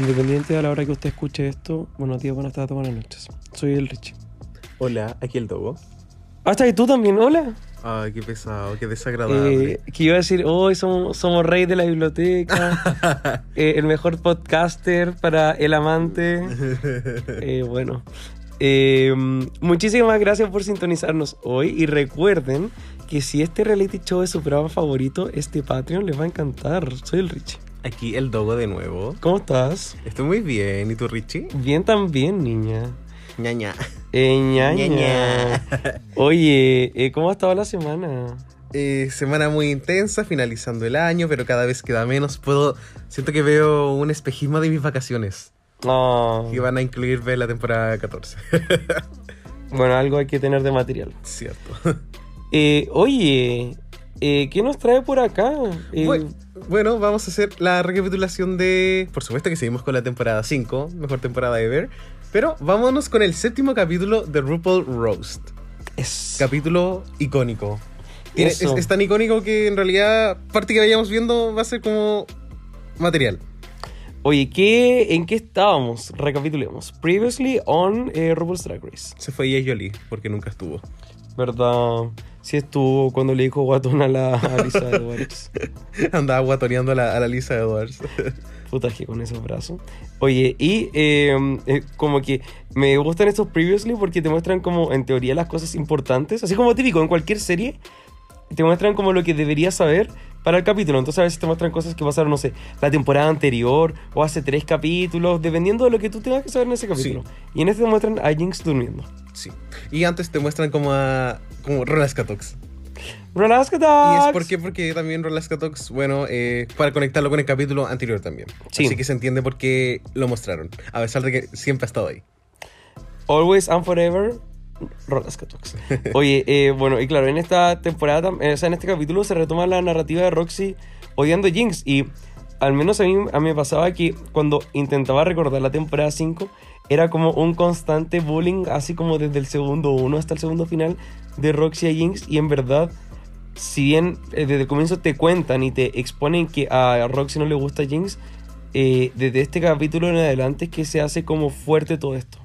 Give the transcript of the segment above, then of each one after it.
Independiente de la hora que usted escuche esto, buenos días, buenas tardes, buenas noches. Soy el Richie. Hola, aquí el Dogo. Hasta que tú también, hola. Ay, qué pesado, qué desagradable. Eh, que iba a decir, hoy somos, somos rey de la biblioteca, eh, el mejor podcaster para el amante. Eh, bueno, eh, muchísimas gracias por sintonizarnos hoy y recuerden que si este reality show es su programa favorito, este Patreon les va a encantar. Soy el Richie. Aquí el Dogo de nuevo. ¿Cómo estás? Estoy muy bien. ¿Y tú, Richie? Bien también, niña. Ñaña. Eh, ñaña. Ñaña. Oye, eh, ¿cómo ha estado la semana? Eh, semana muy intensa, finalizando el año, pero cada vez queda menos. Puedo. Siento que veo un espejismo de mis vacaciones. Ah, Que van a incluir ver la temporada 14. bueno, algo hay que tener de material. Cierto. Eh, oye, eh, ¿qué nos trae por acá? Eh, Bu- Bueno, vamos a hacer la recapitulación de. Por supuesto que seguimos con la temporada 5, mejor temporada ever. Pero vámonos con el séptimo capítulo de RuPaul Roast. es- Capítulo icónico. Tiene- es, tan icónico que en realidad, parte que vayamos viendo va a ser como material. Oye, ¿qué, ¿en qué estábamos? Recapitulemos. Previously on eh, RuPaul's Drag Race. Se fue Jay Jolie, porque nunca estuvo. ¿Verdad? Sí estuvo cuando le dijo guatón a la a Lisa Edwards. Andaba guatoneando a la, a la Lisa Edwards. Puta que con esos brazos. Oye, y eh, eh, como que me gustan estos previously porque te muestran como en teoría las cosas importantes. Así como típico en cualquier serie. Te muestran como lo que deberías saber para el capítulo. Entonces a veces te muestran cosas que pasaron, no sé, la temporada anterior o hace tres capítulos, dependiendo de lo que tú tengas que saber en ese capítulo. Y en este te muestran a Jinx durmiendo. sí. Y antes te muestran como a. como Rolascatox. Relax, Y es porque, porque también Rolascatox, bueno, eh, para conectarlo con el capítulo anterior también. Sí. Así que se entiende por qué lo mostraron. A pesar de que siempre ha estado ahí. Always and forever. Rolascatox. Oye, eh, bueno, y claro, en esta temporada, o sea, en este capítulo se retoma la narrativa de Roxy odiando a Jinx. Y al menos a mí, a mí me pasaba que cuando intentaba recordar la temporada 5, era como un constante bullying, así como desde el segundo 1 hasta el segundo final de Roxy a Jinx. Y en verdad, si bien eh, desde el comienzo te cuentan y te exponen que a Roxy no le gusta Jinx, eh, desde este capítulo en adelante es que se hace como fuerte todo esto.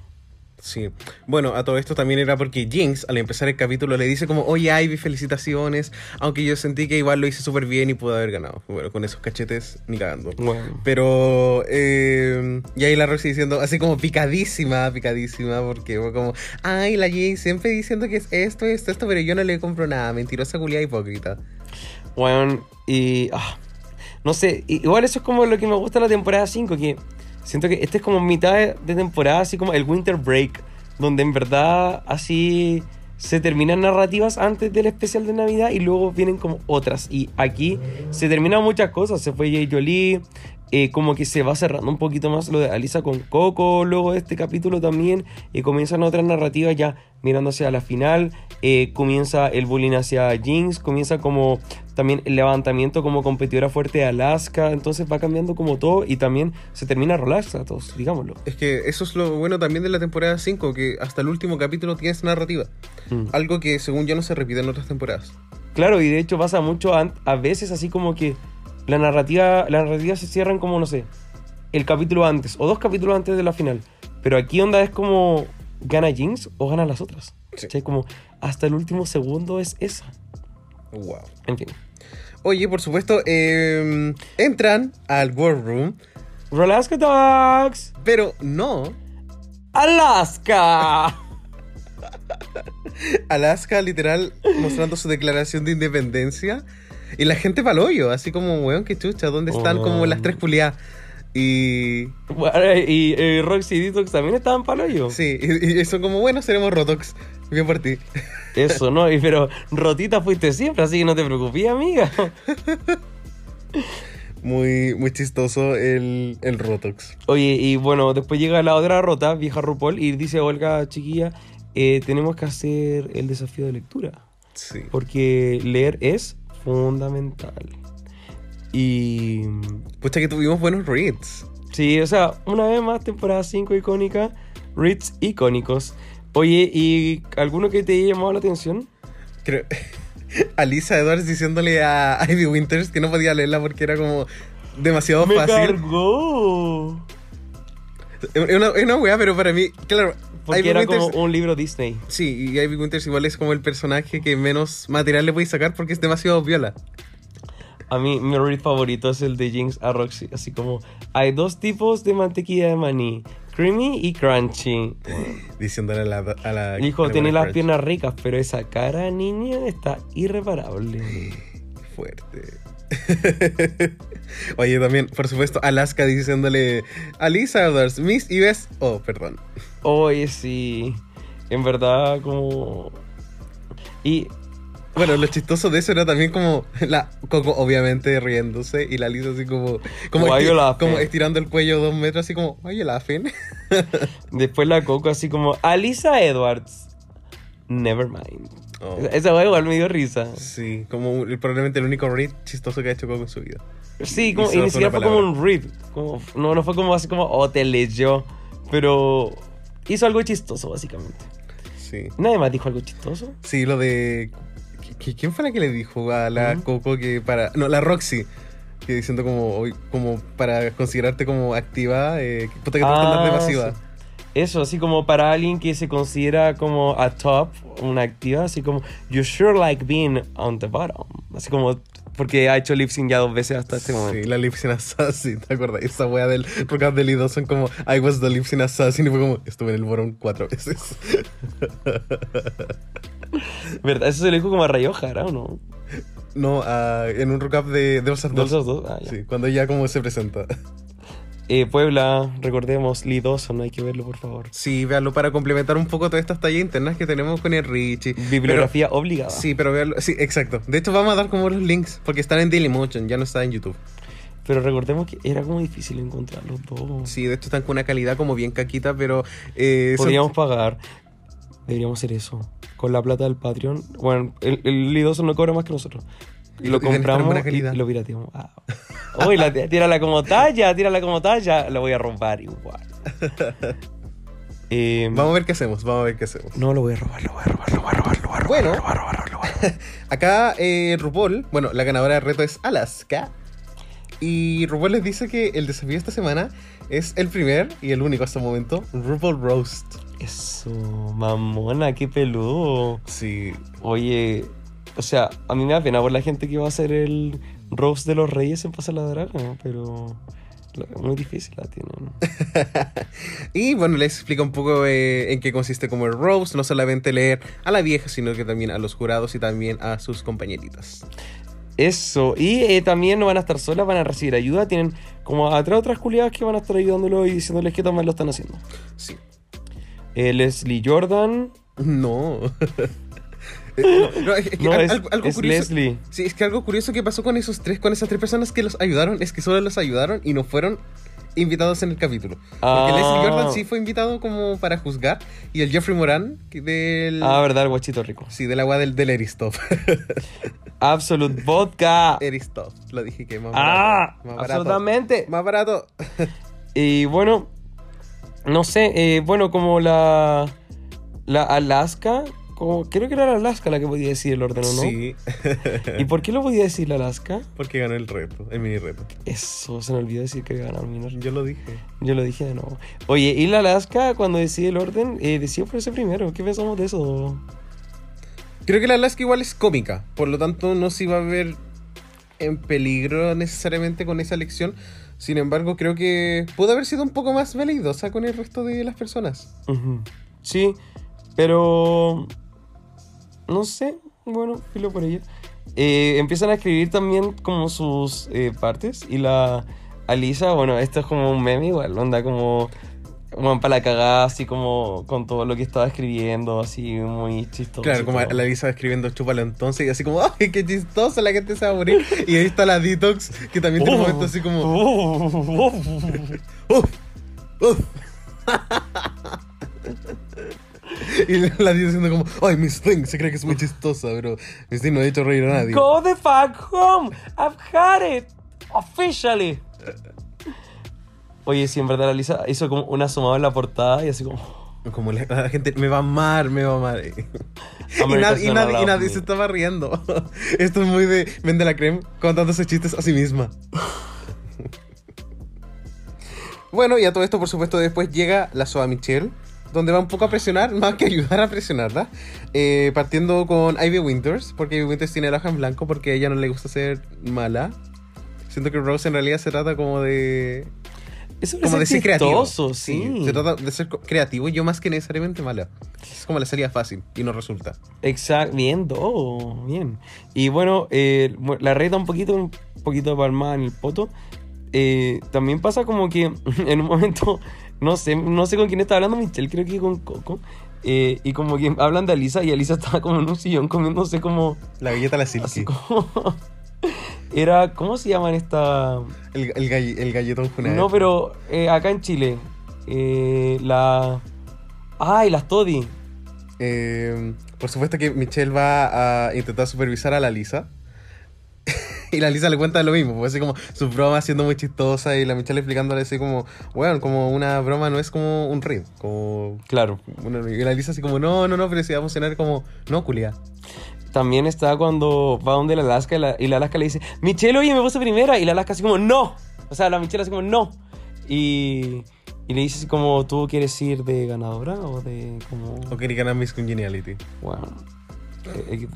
Sí. Bueno, a todo esto también era porque Jinx, al empezar el capítulo, le dice como, oye, Ivy, felicitaciones. Aunque yo sentí que igual lo hice súper bien y pude haber ganado. Bueno, con esos cachetes, ni cagando. Bueno. Pero, eh, y ahí la Roxy diciendo, así como picadísima, picadísima, porque fue como, ay, la Jinx siempre diciendo que es esto, esto, esto, pero yo no le compro nada, mentirosa, culiada, hipócrita. Bueno, y. ah, no sé, igual eso es como lo que me gusta de la temporada 5, que siento que este es como mitad de, temporada, así como el Winter Break, donde en verdad así se terminan narrativas antes del especial de Navidad y luego vienen como otras. Y aquí se terminan muchas cosas, se fue Jay Jolie. eh, como que se va cerrando un poquito más lo de Alisa con Coco, luego de este capítulo también, y comienzan otras narrativas ya mirando hacia la final, eh, comienza el bullying hacia Jinx, comienza como también el levantamiento como competidora fuerte de Alaska, entonces va cambiando como todo y también se termina relaxa todos, digámoslo. Es que eso es lo bueno también de la temporada 5, que hasta el último capítulo tienes narrativa. Mm. Algo que según yo no se repite en otras temporadas. Claro, y de hecho pasa mucho an- a veces así como que la narrativa, la narrativa se cierran como, no sé, el capítulo antes o dos capítulos antes de la final. Pero aquí onda es como gana Jinx o gana las otras. Sí. Como hasta el último segundo es esa. Wow. En fin. Oye, por supuesto, eh, entran al War Room, Alaska Dogs. pero no. Alaska. Alaska, literal, mostrando su declaración de independencia. Y la gente paloyo, así como, weón, qué chucha, ¿dónde están Oh. como las tres culiadas? Y. Bueno, y eh, Roxy y Detox también estaban para yo. Sí, y, y son como, bueno, seremos Rotox. Bien por ti. Eso, ¿no? Y, pero rotita fuiste siempre, así que no te preocupes, amiga. muy, muy chistoso el, el Rotox. Oye, y bueno, después llega la otra rota, vieja RuPaul, y dice Olga, chiquilla, eh, tenemos que hacer el desafío de lectura. Sí. Porque leer es fundamental. Y. Pucha que tuvimos buenos reads. Sí, o sea, una vez más, temporada 5 icónica, reads icónicos. Oye, ¿y alguno que te haya llamado la atención? Creo. Alisa Edwards diciéndole a Ivy Winters que no podía leerla porque era como demasiado ¡Me fácil. cargó! Es una, es una weá, pero para mí, claro. Porque Ivy era Winters- como un libro Disney. Sí, y Ivy Winters igual es como el personaje que menos material le puedes sacar porque es demasiado viola. A mí, mi read favorito es el de Jinx a Roxy. Así como, hay dos tipos de mantequilla de maní. Creamy y crunchy. Diciéndole a la. A la a la tiene las piernas ricas, pero esa cara, niña, está irreparable. Fuerte. Oye, también, por supuesto, Alaska diciéndole Alisa Edwards, Miss US. Oh, perdón. Oye, sí. En verdad, como... Y Bueno, lo chistoso de eso era también como la Coco obviamente riéndose y la Lisa así como como, Why esti- you laughing? como estirando el cuello dos metros así como oye la laughing?" después la Coco así como, Alisa Edwards. Never mind. Oh, Esa wea igual me dio risa. sí, como probablemente el único read chistoso que ha hecho Coco en su vida. Sí, como, Y ni siquiera fue como un read. Como, no, no fue como así como, oh, te leyó. Pero hizo algo chistoso, básicamente. Sí. Nadie más dijo algo chistoso. Sí, lo de ¿qui- qui- ¿Quién fue la que le dijo a la Ujú. Coco que para no, la Roxy que diciendo como como para considerarte como activa, eh, puta que te gusta andar de Ah, pasiva. sí. Eso, así como para alguien que se considera como a top, una activa, así como, you sure like being on the bottom. Así como, porque ha hecho lip sync ya dos veces hasta este Sí, momento. la Lip Sync Assassin, ¿te acuerdas? Esa wea del Rock del I2 son como I was the Lip Sync Assassin y fue como estuve en el bottom cuatro veces. ¿Verdad? Eso se le dijo como a Rayo Jara, ¿o no? No, ah, en un Rock Up de, de De 2. esos dos. Ah, ya. Sí, cuando ella como se presenta. Eh, Puebla, recordemos, Lee Dawson, hay que verlo, por favor. Sí, véanlo para complementar un poco todas estas tallas internas que tenemos con el Richie. Bibliografía obligada. Sí, pero véanlo. Sí, exacto. De hecho, vamos a dar como los links porque están en Dailymotion, ya no está en YouTube. Pero recordemos que era como difícil encontrar los dos. Sí, de hecho están con una calidad como bien caquita, pero. Eh, son- Podríamos pagar. Deberíamos hacer eso. Con la plata del Patreon. Bueno, el, Dawson no cobra más que nosotros. Y lo- y compramos y, lo pirateamos. Ah. Uy, la, tírala como talla, tírala como talla. La voy a robar igual. Eh, Vamos a ver qué hacemos, vamos a ver qué hacemos. No, lo voy a robar, lo voy a robar, lo voy a robar, lo voy a robar. Bueno. lo voy a robar, lo voy a robar. Acá eh, RuPaul, bueno, la ganadora del reto es Alaska. Y RuPaul les dice que el desafío de esta semana es el primer y el único hasta el momento, RuPaul Roast. Eso, mamona, qué peludo. Sí, Oye, o sea, a mí me da pena por la gente que va a hacer el roast de los reyes en Pasa la Draga, pero muy difícil la tienen. y bueno, les explica un poco eh, en qué consiste como el roast, no solamente leer a la vieja, sino que también a los jurados y también a sus compañeritas. Eso, y eh, también no van a estar solas, van a recibir ayuda. Tienen como a tres otras culiadas que van a estar ayudándolo y diciéndoles qué tan mal lo están haciendo. Sí. Eh, Leslie Jordan. No. Eh, no, es que No, es, algo, algo es curioso. Leslie. Sí, es que algo curioso que pasó con esos tres, con esas tres personas que los ayudaron, es que solo los ayudaron y no fueron invitados en el capítulo. Porque Ah. Leslie Jordan sí fue invitado como para juzgar y el Jeffrey Moran del Ah, verdad, el guachito rico. sí, del agua del, del Eristov. Absolute Vodka. Eristov, lo dije que más Ah, barato. Más barato. absolutamente. Más barato. Y bueno, no sé, eh, bueno, como la, la Alaska, como, creo que era la Alaska la que podía decir el orden, ¿o ¿no? Sí. ¿Y por qué lo podía decir la Alaska? Porque ganó el reto, el mini reto. Eso, se me olvidó decir que había ganado Minor. Yo lo dije. Yo lo dije de nuevo. Oye, y la Alaska, cuando decide el orden, eh, decidió por ese primero. ¿Qué pensamos de eso? Creo que la Alaska igual es cómica, por lo tanto no se iba a ver en peligro necesariamente con esa elección. Sin embargo, creo que pudo haber sido un poco más veleidosa con el resto de las personas. Sí, pero... No sé, bueno, filo por ella. Eh, empiezan a escribir también como sus eh, partes y la Alisa, bueno, esto es como un meme igual, onda como... Bueno, para la cagada, así como con todo lo que estaba escribiendo, así muy chistoso. Claro, como la Lisa escribiendo chúpalo entonces y así como, ¡ay, qué chistosa! La gente se va a morir. Y ahí está la Detox, que también tiene un momento así como, Oh. ¡Uf! ¡Uf! y la Detox diciendo como, ¡ay, Miss Thing! Se cree que es muy chistosa, pero Miss Thing no ha hecho reír a nadie. Go the fuck home. I've had it. Officially. Oye, sí, en verdad la Lisa hizo como un asomado en la portada y así como... Como la, la gente, me va a amar, me va a amar. y, nadie, y y se estaba riendo. Esto es muy de vende la creme contándose chistes a sí misma. bueno, y a todo esto, por supuesto, después llega la Soa Michelle, donde va un poco a presionar, más que ayudar a presionarla. eh, partiendo con Ivy Winters, porque Ivy Winters tiene el ojo en blanco porque a ella no le gusta ser mala. Siento que Rose en realidad se trata como de Eso como de ser creativo. chistoso, sí. Se trata de ser creativo y yo más que necesariamente mala. Es como la salida fácil y no resulta. Exacto, bien, todo, bien. Y bueno, eh, la reta un poquito, un poquito de palmada en el poto. Eh, también pasa como que en un momento, no sé, no sé con quién está hablando Michelle, creo que con Coco. eh, y como que hablan de Alisa y Alisa estaba como en un sillón comiéndose como... La galleta la Así silky. como... Era, ¿cómo se llaman esta...? El, el, galle- el galletón Junaed. No, pero eh, acá en Chile, eh, la... Ay, las Toddy. Eh, por supuesto que Michelle va a intentar supervisar a la Lisa. y la Lisa le cuenta lo mismo, pues así como su broma siendo muy chistosa y la Michelle explicándole así como, bueno, como una broma no es como un ring, como... Claro. una- y la Lisa así como, no, no, no, pero si va a funcionar como, no, culia. También está cuando va donde la Alaska y la, y la Alaska le dice, Michelle, oye, me puse primera. Y la Alaska así como, no. O sea, la Michelle así como, no. Y, y le dice así como, ¿tú quieres ir de ganadora o de como... O que ganar Miss Congeniality. Bueno. eh.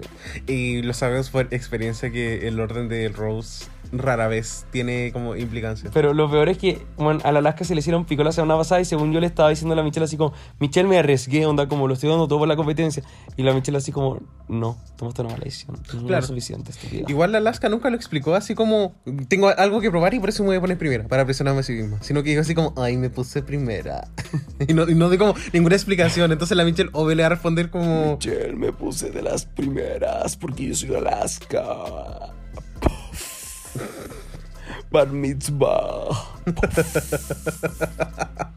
Y lo sabemos por experiencia que el orden de Rose rara vez tiene como implicancia. Pero lo peor es que, bueno, a la Alaska se le hicieron pico la semana pasada y según yo le estaba diciendo a la Michelle así como, Michelle me arriesgué, onda, como lo estoy dando todo por la competencia. Y la Michelle así como, no, tomaste una mala decisión. No Claro. es suficiente. Igual la Alaska nunca lo explicó así como tengo algo que probar y por eso me voy a poner primera para presionarme a sí misma. Sino que dijo así como, ay, me puse primera. y, no, y no de como ninguna explicación. Entonces la Michelle obvio le va a responder como, Michelle, me puse de las primeras porque yo soy de Alaska. Bar mitzvah.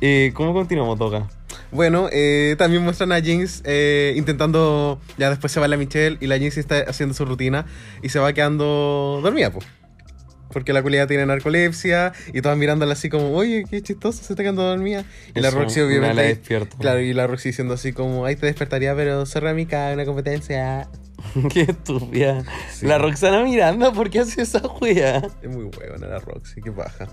eh, ¿Cómo continuamos, Toga? bueno, eh, también muestran a Jinx eh, intentando, ya después se va la Michelle y la Jinx está haciendo su rutina y se va quedando dormida, pues. Porque la culia tiene narcolepsia y todas mirándola así como, oye, qué chistoso, se está quedando dormida. Y la Eso, Roxy una obviamente... la despierto. Claro, y la Roxy diciendo así como, ay, te despertaría, pero cerra mi cara, una competencia. Qué estúpida. Sí. La Roxana Miranda, ¿por qué hace esa wea? Es muy buena la Roxy, qué baja.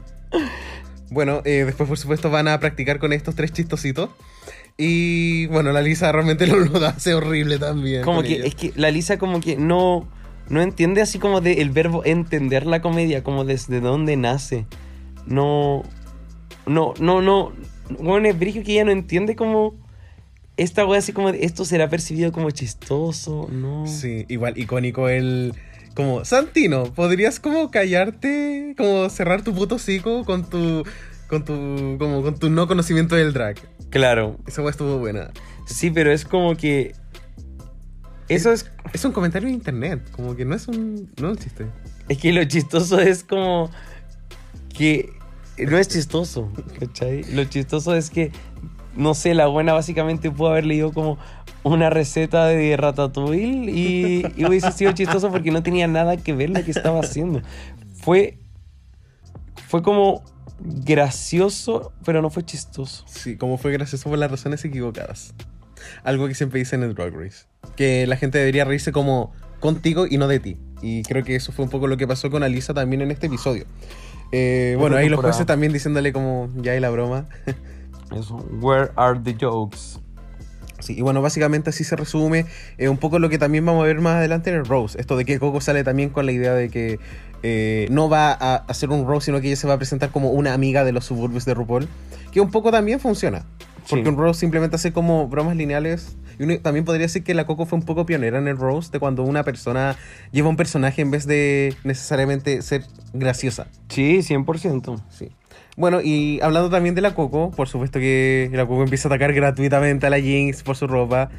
Bueno, eh, después por supuesto van a practicar con estos tres chistositos. Y bueno, la Lisa realmente lo, lo hace horrible también. Como que, es que la Lisa como que no, no entiende así como de el verbo entender la comedia, como desde dónde nace. No, no, no, no. Bueno, es brillo que ella no entiende como esta wea así como de, esto será percibido como chistoso, no. Sí, igual icónico el... Como, Santino, ¿podrías como callarte? Como cerrar tu puto hocico con tu... Con tu... Como con tu no conocimiento del drag. Claro, Esa weá estuvo buena. sí, pero es como que... Eso es Es un comentario en internet, como que no es un... No es un chiste. Es que lo chistoso es como que no es chistoso, ¿cachai? Lo chistoso es que, no sé, la buena básicamente pudo haber leído como una receta de ratatouille y, y hubiese sido chistoso porque no tenía nada que ver lo que estaba haciendo. Fue, fue como gracioso, pero no fue chistoso. Sí, como fue gracioso por las razones equivocadas. Algo que siempre dicen en el Drag Race. Que la gente debería reírse como contigo y no de ti. Y creo que eso fue un poco lo que pasó con Alisa también en este episodio. Eh, bueno, ahí los jueces también diciéndole como, ya hay la broma. Eso, where are the jokes? Sí, y bueno, básicamente así se resume eh, un poco lo que también vamos a ver más adelante en el Rose. Esto de que Coco sale también con la idea de que eh, no va a hacer un Rose, sino que ella se va a presentar como una amiga de los suburbios de RuPaul. Que un poco también funciona. Porque Sí. un Rose simplemente hace como bromas lineales. Y uno también podría decir que la Coco fue un poco pionera en el Rose de cuando una persona lleva un personaje en vez de necesariamente ser graciosa. Sí, 100%. Sí. Bueno, y hablando también de la Coco, por supuesto que la Coco empieza a atacar gratuitamente a la Jinx por su ropa.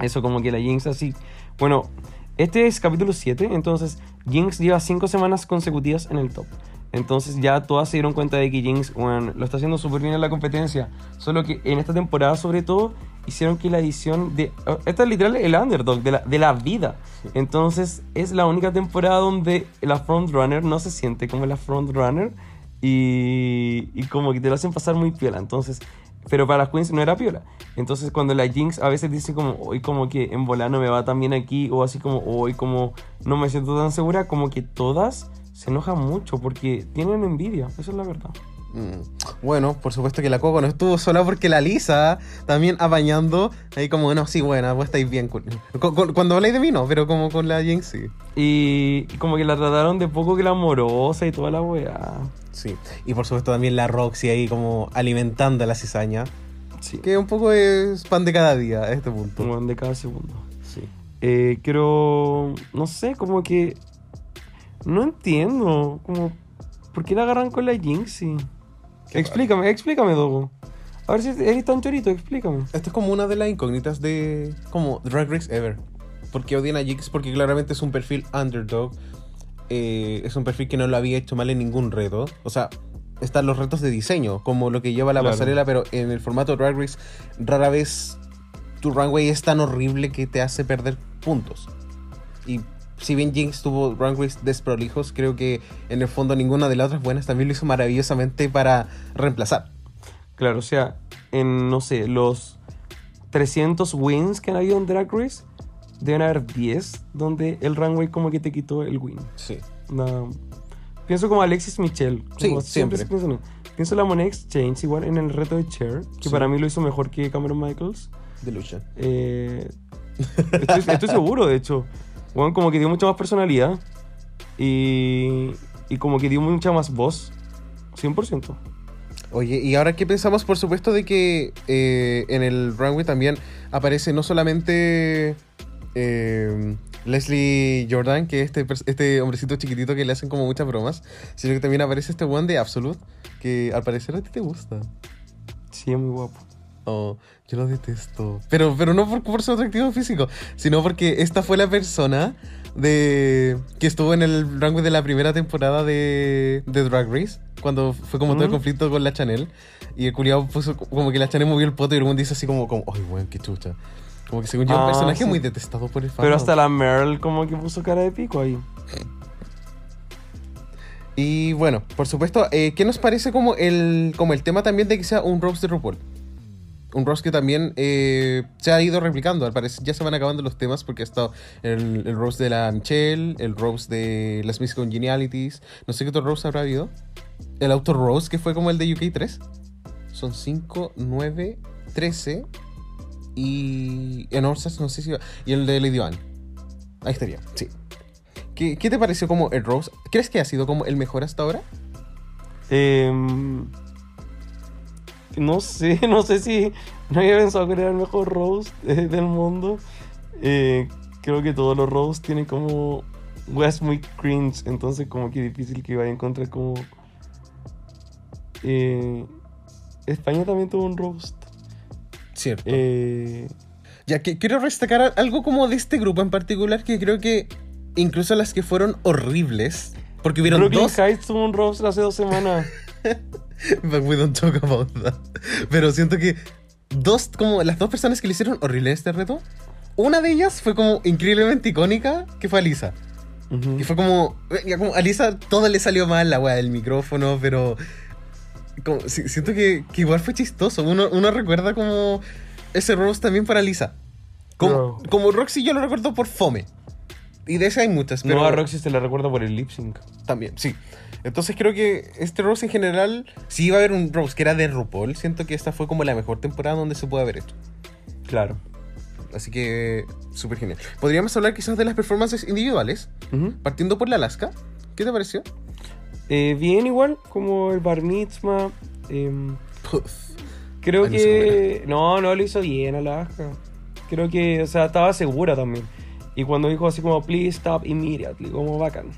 Eso como que la Jinx así... Bueno, este es capítulo 7, entonces Jinx lleva 5 semanas consecutivas en el top. Entonces ya todas se dieron cuenta de que Jinx bueno, lo está haciendo súper bien en la competencia. Solo que en esta temporada sobre todo hicieron que la edición de... Esta es literal el underdog de la, de la vida. Entonces es la única temporada donde la frontrunner no se siente como la frontrunner y, y como que te lo hacen pasar muy piola. Entonces pero para las queens no era piola. Entonces cuando la Jinx a veces dice como, hoy como que en volano me va tan bien aquí, o así como, hoy como no me siento tan segura, como que todas se enojan mucho porque tienen envidia, eso es la verdad. Mm. Bueno, por supuesto que la Coco no estuvo sola porque la Lisa también apañando. Ahí como, no, sí, buena, vos estáis bien. Cuando habláis de mí no, pero como con la Jinx sí. Y, como que la trataron de poco que la amorosa y toda la weá. Sí, y por supuesto también la Roxy ahí como alimentando a la cizaña. Sí. Que un poco es pan de cada día a este punto. Pan de cada segundo. Sí. Eh, quiero, no sé, como que... No entiendo, como... ¿Por qué la agarran con la Explícame, explícame, Dogo. A ver si eres tan chorito, explícame. Esto es como una de las incógnitas de. como Drag Race Ever. Porque odian a Jinx porque claramente es un perfil underdog. Eh, es un perfil que no lo había hecho mal en ningún reto. O sea, están los retos de diseño, como lo que lleva la pasarela, pero en el formato Drag Race, rara vez tu runway es tan horrible que te hace perder puntos. Y si bien Jinx tuvo runways desprolijos, creo que en el fondo ninguna de las otras buenas también lo hizo maravillosamente para reemplazar. Claro, o sea, en, no sé, los 300 wins que han habido en Drag Race, deben haber 10 donde el runway como que te quitó el win. Sí. pienso como Alexis Michelle. Sí, siempre. Pienso, pienso la Money Exchange, igual en el reto de Cher, que para mí lo hizo mejor que Cameron Michaels. Delusion. Eh, estoy seguro, de hecho como que dio mucha más personalidad y, y como que dio mucha más voz, 100%. Oye, y ahora qué pensamos, por supuesto, de que eh, en el runway también aparece no solamente eh, Leslie Jordan, que es este, este hombrecito chiquitito que le hacen como muchas bromas, sino que también aparece este one de Absolute, que al parecer a ti te gusta. Sí, es muy guapo. Oh, yo lo detesto. Pero, pero no por, por, su atractivo físico, sino porque esta fue la persona de que estuvo en el rango de la primera temporada de, de Drag Race, cuando fue como todo el conflicto con la Chanel. Y el culiado puso como que la Chanel movió el poto y el mundo dice así como, como ay, weón, qué chucha. Como que según yo, un ah, personaje muy detestado por el fan. Pero hasta la Meryl como que puso cara de pico ahí. Y bueno, por supuesto, eh, ¿qué nos parece como el, como el tema también de que sea un roast de RuPaul? Un Ross que también eh, se ha ido replicando. Al parecer ya se van acabando los temas porque ha estado el, el Rose de la Michelle, el Rose de las Miss Congenialities. No sé qué otro Rose habrá habido. El Auto Rose, que fue como el de UK 3. Son 5, 9, 13. Y en Orsas, no sé si. Y el de Lady One. Ahí estaría, sí. ¿Qué, ¿Qué, te pareció como el Rose? ¿Crees que ha sido como el mejor hasta ahora? Eh no sé, no sé si no había pensado que era el mejor roast eh, del mundo. Eh, creo que todos los roasts tienen como weas muy cringe, entonces como que difícil que vaya a encontrar como... Eh, España también tuvo un roast. Cierto. ya que quiero destacar algo como de este grupo en particular que creo que incluso las que fueron horribles, porque hubieron Brooklyn dos... Heights tuvo un roast hace dos semanas. But we don't talk about that. Pero siento que dos, como las dos personas que le hicieron horrible este reto, una de ellas fue como increíblemente icónica, que fue Alisa. Y fue como, como, a Lisa todo le salió mal, la weá del micrófono, pero como, siento que, que, igual fue chistoso. Uno, uno recuerda como ese roast también para Lisa. Como, como Roxy yo lo recuerdo por Fome. Y de esa hay muchas, pero... No, a Roxy se la recuerda por el lip sync. También, sí. Entonces creo que este Rose en general, si iba a haber un Rose que era de RuPaul, siento que esta fue como la mejor temporada donde se puede haber hecho. Claro. Así que, súper genial. Podríamos hablar quizás de las performances individuales, partiendo por la Alaska. ¿Qué te pareció? Eh, bien, igual, como el Bar Mitzvah. Em, creo que. No, no lo hizo bien Alaska. Creo que, o sea, estaba segura también. Y cuando dijo así como, please stop immediately, como bacán.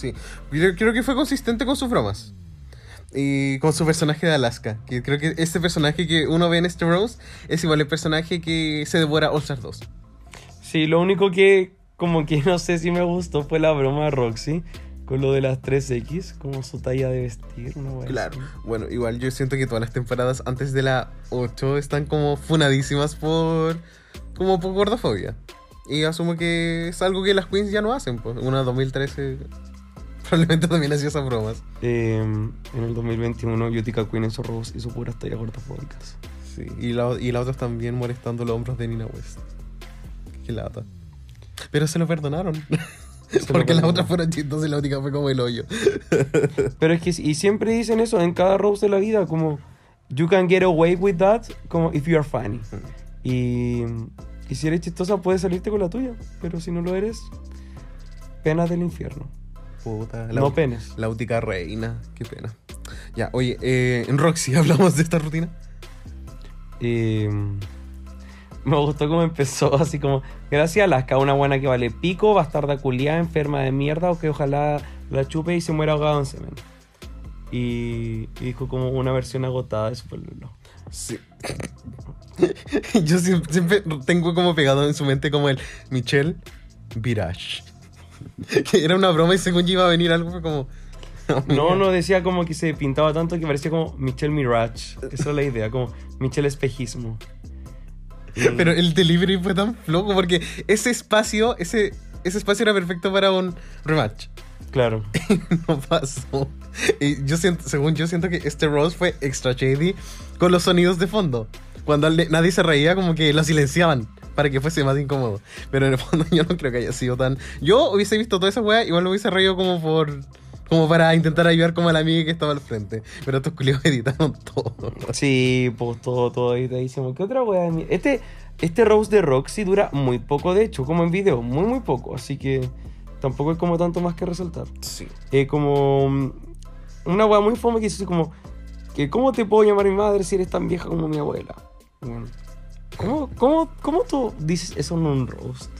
Sí, creo, que fue consistente con sus bromas. Y con su personaje de Alaska. Que creo que este personaje que uno ve en este Rose es igual el personaje que se devora All Stars 2. Sí, lo único que como que no sé si me gustó fue la broma de Roxy con lo de las 3X, como su talla de vestir, wea Claro. Bueno, igual yo siento que todas las temporadas antes de la 8 están como funadísimas por. como por gordofobia. Y asumo que es algo que las queens ya no hacen. Pues. Una 2013 probablemente también hacía esas bromas. Eh, en el 2021, Utica Queen en su Rose hizo puras tallas gordofóbicas. Sí. Y la, y la otra también molestando los hombros de Nina West. Qué lata. Pero se lo perdonaron. Se Porque las otras fueron chistosas y la única fue como el hoyo. Pero es que, y siempre dicen eso en cada Rose de la vida, como, you can get away with that, como, if you are funny. Y, y si eres chistosa, puedes salirte con la tuya, pero si no lo eres, penas del infierno. Puta. La, No penes. la útica reina. Qué pena. Ya, oye, eh, en Roxy hablamos de esta rutina. Y me gustó cómo empezó, así como, gracias Alaska, una buena que vale pico, bastarda culiada, enferma de mierda, o que ojalá la chupe y se muera ahogado en semen. Y, y dijo como una versión agotada de Super Lolo. Sí. Yo siempre, siempre tengo como pegado en su mente como el Michelle Virage. Que era una broma y según iba a venir algo fue como... No, no decía como que se pintaba tanto que parecía como Michelle Mirage. Esa es la idea, como Michelle Espejismo. Pero el delivery fue tan flojo porque ese espacio, ese, ese espacio era perfecto para un rematch. Claro. No pasó. Y yo siento, según yo siento que este Rose fue extra shady con los sonidos de fondo. Cuando nadie se reía, como que lo silenciaban para que fuese más incómodo. Pero en el fondo yo no creo que haya sido tan. Yo hubiese visto toda esa weá, igual lo hubiese reído como por. Como para intentar ayudar como a la amiga que estaba al frente. Pero estos culiados editaron todo. Sí, pues todo, todo editadísimo. ¿Qué otra mi- Este, este Rose de Roxy dura muy poco, de hecho, como en video, muy, muy poco. Así que tampoco hay como tanto más que resaltar. Sí. Eh, como mm, una wea muy fome que dice así como, que ¿cómo te puedo llamar mi madre si eres tan vieja como mi abuela? Bueno, ¿cómo, cómo, cómo tú dices eso en un roast?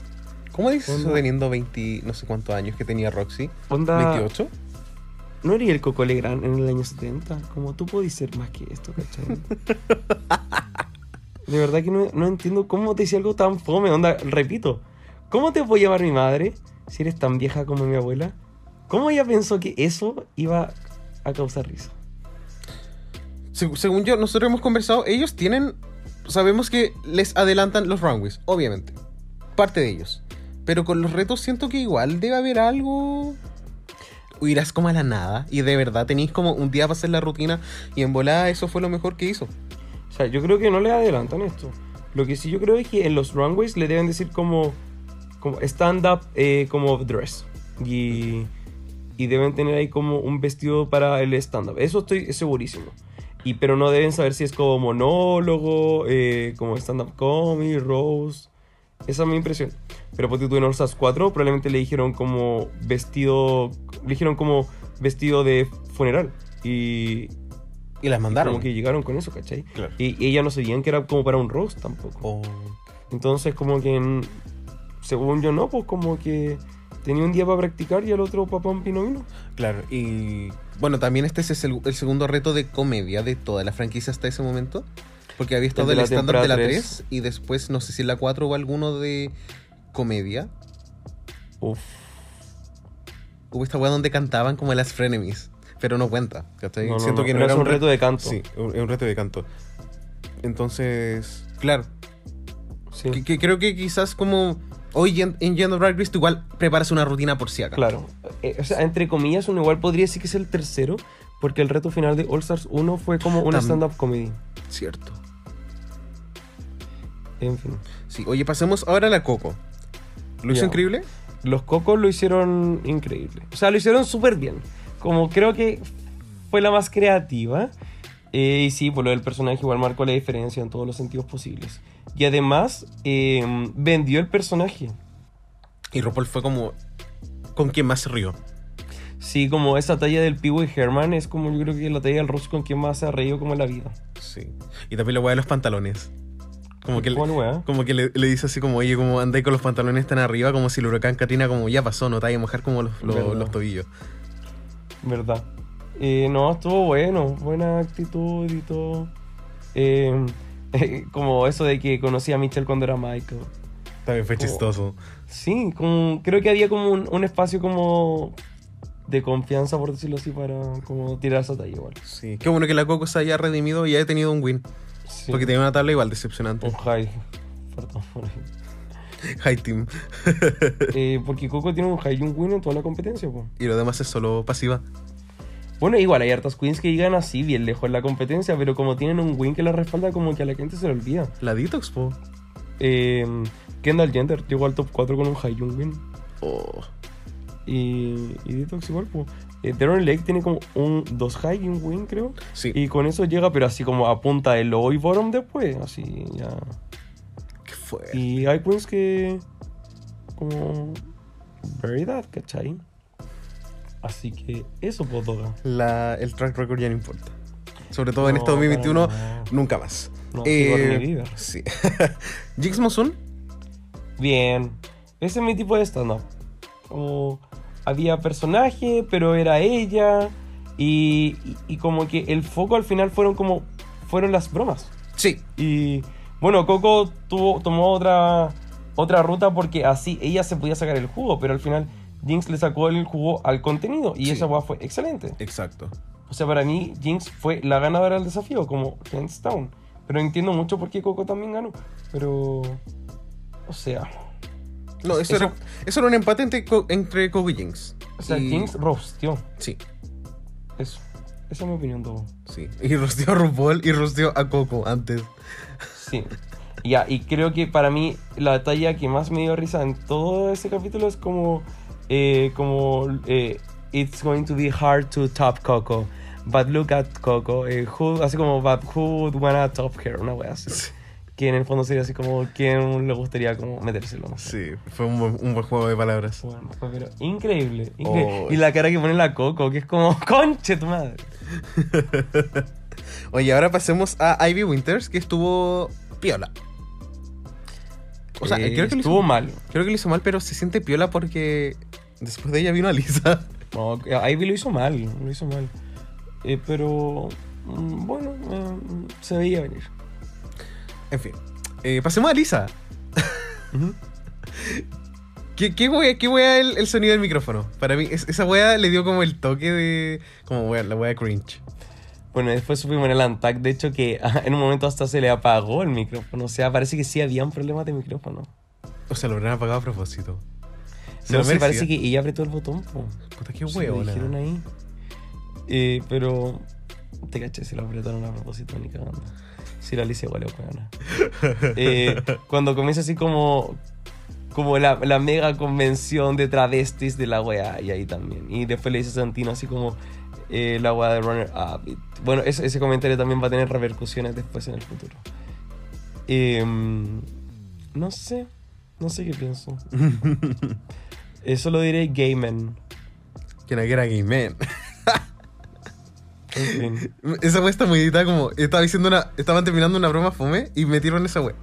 ¿Cómo dices eso teniendo 20, no sé cuántos años que tenía Roxy? Onda, ¿28? ¿No eres el Coco Legrand en el año 70? Como tú podés ser más que esto, ¿cachai? De verdad que no, no entiendo cómo te decía algo tan fome. Onda, repito, ¿cómo te puedo llamar mi madre si eres tan vieja como mi abuela? ¿Cómo ella pensó que eso iba a causar risa? Seg- según yo, nosotros hemos conversado, ellos tienen. Sabemos que les adelantan los runways, obviamente. Parte de ellos. Pero con los retos siento que igual debe haber algo. O irás como a la nada y de verdad tenéis como un día para hacer la rutina y en volada eso fue lo mejor que hizo. O sea, yo creo que no le adelantan esto. Lo que sí yo creo es que en los runways le deben decir como, como stand-up, eh, como dress. Y, y deben tener ahí como un vestido para el stand-up. Eso estoy segurísimo. Y, pero no deben saber si es como monólogo, eh, como stand-up comedy, rose. Esa es mi impresión. Pero porque tú en Stars 4 probablemente le dijeron como vestido, le dijeron como vestido de funeral. Y, Y las mandaron. como que llegaron con eso, ¿cachai? Claro. Y, y ella no sabían que era como para un roast tampoco. Oh. Entonces, como que, en- según yo, no, pues como que tenía un día para practicar y el otro papá un pino vino. Claro, y bueno, también este es el, el segundo reto de comedia de toda la franquicia hasta ese momento. Porque había estado el estándar de la temporada 3 y después no sé si en la 4 o alguno de comedia. Uf. Hubo esta weá donde cantaban como las frenemies, pero no cuenta, ¿cachai? No, no, Siento no, que no era era un reto de canto. Sí, es un reto de canto. Entonces, claro, Sí, que, que creo que quizás como hoy en, en Gender Drag Race tú igual preparas una rutina por si acaso. claro. Eh, o sea, entre comillas, uno igual podría decir que es el tercero, porque el reto final de All Stars 1 fue como una stand-up comedy. Cierto. En fin. Sí, oye, pasemos ahora a la Coco. ¿Lo hizo increíble? Los cocos lo hicieron increíble. O sea, lo hicieron súper bien. Como creo que fue la más creativa. Eh, y sí, por lo del personaje igual marcó la diferencia en todos los sentidos posibles. Y además, eh, vendió el personaje. Y RuPaul fue como con quien más se rió. Sí, como esa talla del Pee y Herman es como yo creo que la talla del Ross con quien más se ha reído como en la vida. Sí. Y también la weá de los pantalones. Como que, le, como que le, le dice así como, oye, como andáis con los pantalones tan arriba, como si el huracán Katrina como ya pasó, no te vayas a mojar como los, los- los tobillos. ¿Verdad? Eh, no, estuvo bueno, buena actitud y todo. Eh, como eso de que conocí a Michelle cuando era Michael. También fue Como- chistoso. Sí, como, creo que había como un, un espacio como de confianza, por decirlo así, para como tirar esa talla igual. Sí. Qué bueno que la Coco se haya redimido y haya tenido un win. Sí. Porque tenía una tabla igual decepcionante. Un high. Perdón, por ahí. High team. Eh, porque Coco tiene un high y un win en toda la competencia, pues. Y lo demás es solo pasiva. Bueno, igual hay hartas queens que llegan así bien lejos en la competencia, pero como tienen un win que la respalda, como que a la gente se le olvida. La Detox, po. Eh, Kendall Jenner llegó al top 4 con un high y un win. Oh. Y, y Detox igual, pues. Eh, Darren Lake tiene como un dos high y un win, creo. Sí. Y con eso llega, pero así como a punta de low y bottom después, así ya. ¿Qué fue? Y hay queens que. como. Very that, ¿cachai? Así que eso, pues, Doga. La, el track record ya no importa. Sobre todo en No, este 2021, para nada. nunca más. No, Eh, Sigourney Weaver. sí. Jinx Monsoon, Bien. Ese es mi tipo de stand-up. Como había personaje, pero era ella. Y, y, y como que el foco al final fueron como. fueron las bromas. sí. Y bueno, Coco tuvo, tomó otra, otra ruta porque así ella se podía sacar el jugo, pero al final Jinx le sacó el jugo al contenido y Sí. esa weá fue excelente. Exacto. O sea, para mí Jinx fue la ganadora del desafío, como hands down. Pero entiendo mucho por qué Coco también ganó. Pero... O sea... No, eso, Eso- Era, eso era un empate entre, entre Coco y Jinx. O sea, Y- Jinx rosteó. Sí, Eso. Esa es mi opinión, todo. sí. Y rosteó a RuPaul y rosteó a Coco antes. Sí. Ya, y creo que para mí la talla que más me dio risa en todo ese capítulo es como. Eh, como. eh, It's going to be hard to top Coco. But look at Coco. eh, who, así como, but who would wanna top her? Una wea así. Que en el fondo sería así como, ¿quién le gustaría como metérselo? No sé. Sí, fue un buen, un buen juego de palabras. Bueno, pero increíble, increíble. Oh. Y la cara que pone la Coco, que es como, conche tu madre. Oye, ahora pasemos a Ivy Winters, que estuvo piola. O sea, Eh, creo que lo estuvo hizo, mal. creo que lo hizo mal, pero se siente piola porque después de ella vino Alisa. No, Ivy lo hizo mal, lo hizo mal. Eh, pero mm, bueno, eh, se veía venir. En fin, eh, pasemos a Alisa. Ujú. ¿Qué, qué wea, qué wea el, el sonido del micrófono? Para mí, es- esa wea le dio como el toque de. Como wea, la wea cringe. Bueno, después supimos en el Antac, de hecho, que en un momento hasta se le apagó el micrófono. O sea, parece que sí habían problemas de micrófono. O sea, lo habrán apagado a propósito. Se no merecía. parece que ella apretó el botón. Po. Puta, qué hueona. dijeron ahí. Eh, pero te caché, se lo apretaron a propósito, ni cagando. Si la Alicia igual es. Eh, cuando comienza así como como la, la mega convención de travestis de la weá y ahí también. Y después le dice a Santino así como eh, la weá de Runner Up. Y- bueno, ese, ese comentario también va a tener repercusiones después en el futuro. Em, no sé, no sé qué pienso. Eso lo diré gay men. Que no era gay man. En fin. Esa wea está muy editada como. Estaba diciendo una. Estaban terminando una broma fome y metieron esa wea.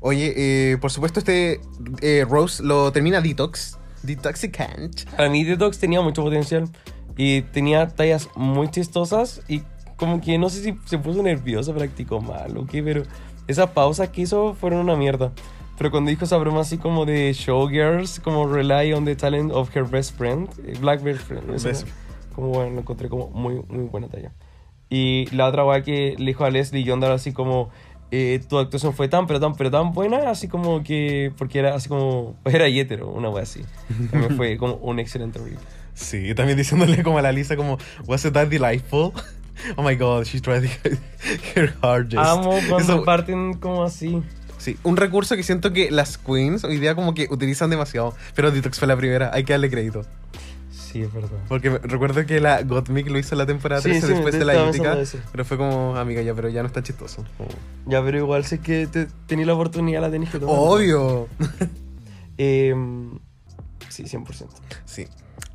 Oye, eh, por supuesto, este eh, Rose lo termina Detox. Detoxicant. Para mí Detox tenía mucho potencial y tenía tallas muy chistosas y como que no sé si se puso nerviosa, practicó mal o qué, pero esas pausas que hizo fueron una mierda. Pero cuando dijo esa broma así como de showgirls, como rely on the talent of her best friend, eh, black best friend, eso, Best- como bueno, lo encontré como muy, muy buena talla. Y la otra weá que le dijo a Leslie Yondar así como, eh, tu actuación fue tan, pero tan, pero tan buena, así como que, porque era así como, era hetero, una weá así. También fue como un excelente review. Sí, también diciéndole como a la Lisa como, was it that delightful? Oh my god, she's trying her hardest. Amo cuando Eso- parten como así. Sí, un recurso que siento que las queens hoy día como que utilizan demasiado. Pero Detox fue la primera, hay que darle crédito. Sí, es verdad. Porque recuerdo que la Gottmik lo hizo en la temporada Sí, 13 sí, después de la eso. Pero fue como, amiga, ya, pero ya no está chistoso. Ya, pero igual sé que te, tenés la oportunidad, la tenés que tomar. Obvio. Eh, sí, 100%. Sí.